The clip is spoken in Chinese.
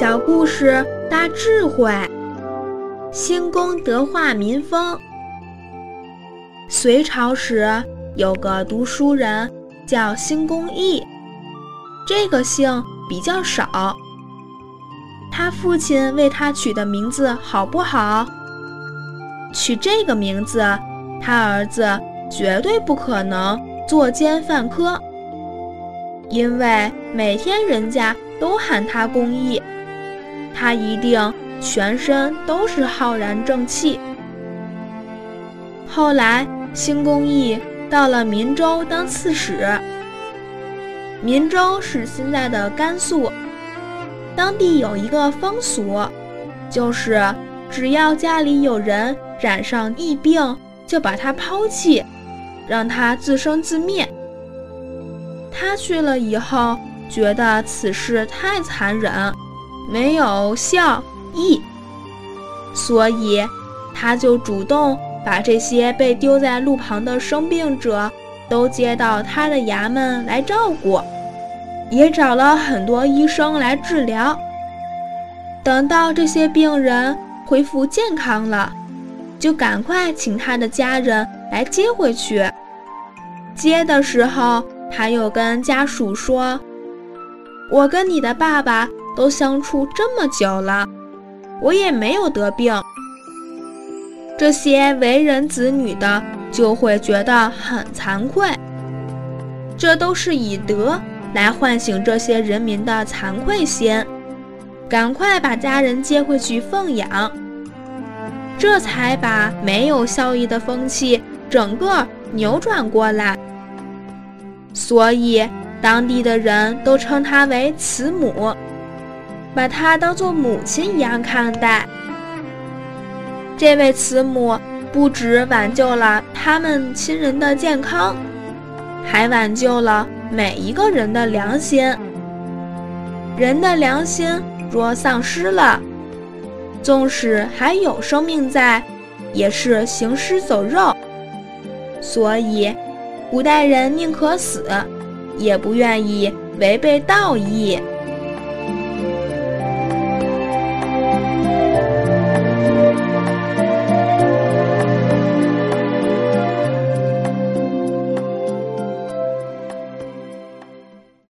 小故事大智慧，兴功德化民风。隋朝时有个读书人叫辛公义，这个姓比较少。他父亲为他取的名字好不好？取这个名字，他儿子绝对不可能作奸犯科，因为每天人家都喊他公义。他一定全身都是浩然正气。后来，辛公义到了岷州当刺史。岷州是现在的甘肃，当地有一个风俗，就是只要家里有人染上疫病，就把他抛弃，让他自生自灭。他去了以后，觉得此事太残忍。没有孝义，所以他就主动把这些被丢在路旁的生病者都接到他的衙门来照顾，也找了很多医生来治疗。等到这些病人恢复健康了，就赶快请他的家人来接回去。接的时候，他又跟家属说：“我跟你的爸爸。”都相处这么久了，我也没有得病。这些为人子女的就会觉得很惭愧，这都是以德来唤醒这些人民的惭愧心，赶快把家人接回去奉养，这才把没有孝义的风气整个扭转过来。所以当地的人都称他为慈母。把她当做母亲一样看待。这位慈母不止挽救了他们亲人的健康，还挽救了每一个人的良心。人的良心若丧失了，纵使还有生命在，也是行尸走肉。所以，古代人宁可死，也不愿意违背道义。